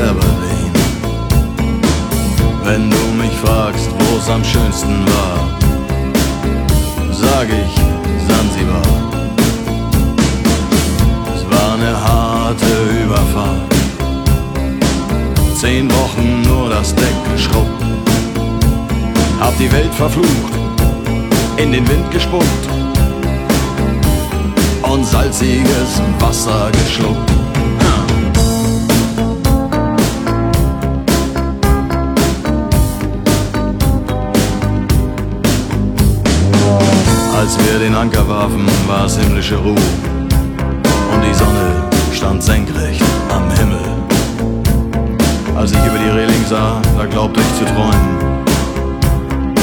Berlin. Wenn du mich fragst, wo es am schönsten war, sag ich Sansibar. Es war eine harte Überfahrt. Zehn Wochen nur das Deck geschrubbt. Hab die Welt verflucht, in den Wind gespuckt und salziges Wasser geschluckt. Als wir den Anker warfen, war es himmlische Ruhe. Und die Sonne stand senkrecht am Himmel. Als ich über die Reling sah, da glaubte ich zu träumen.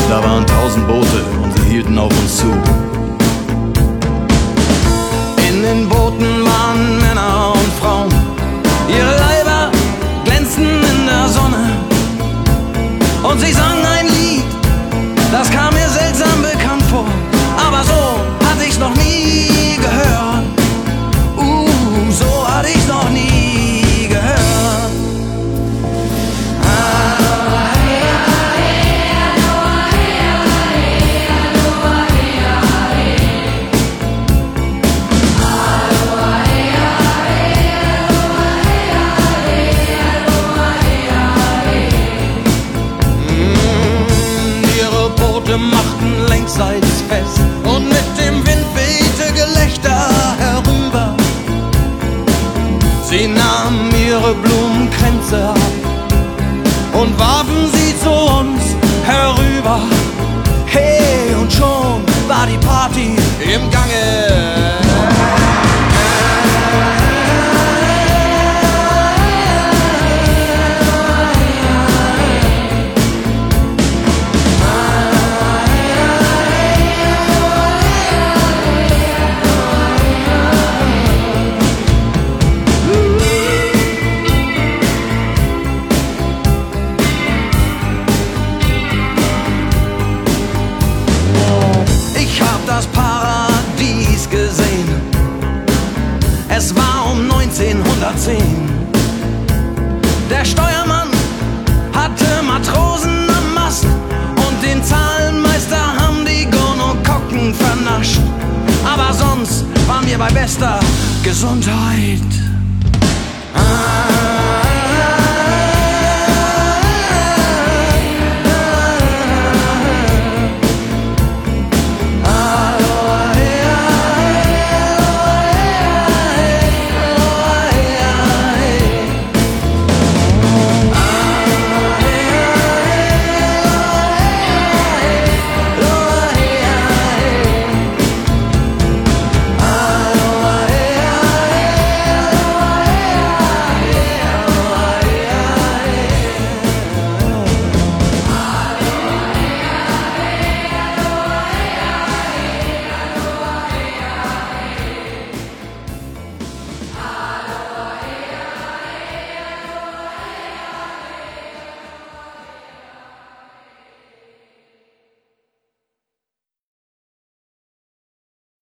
Da waren tausend Boote und sie hielten auf uns zu. Und mit dem Wind wehte Gelächter herüber. Sie nahmen ihre Blumenkränze ab und warfen sie zu uns herüber. Hey, und schon war die Party im Gange. 1910. Der Steuermann hatte Matrosen am Mast und den Zahlenmeister haben die Gonokokken vernascht. Aber sonst waren wir bei bester Gesundheit.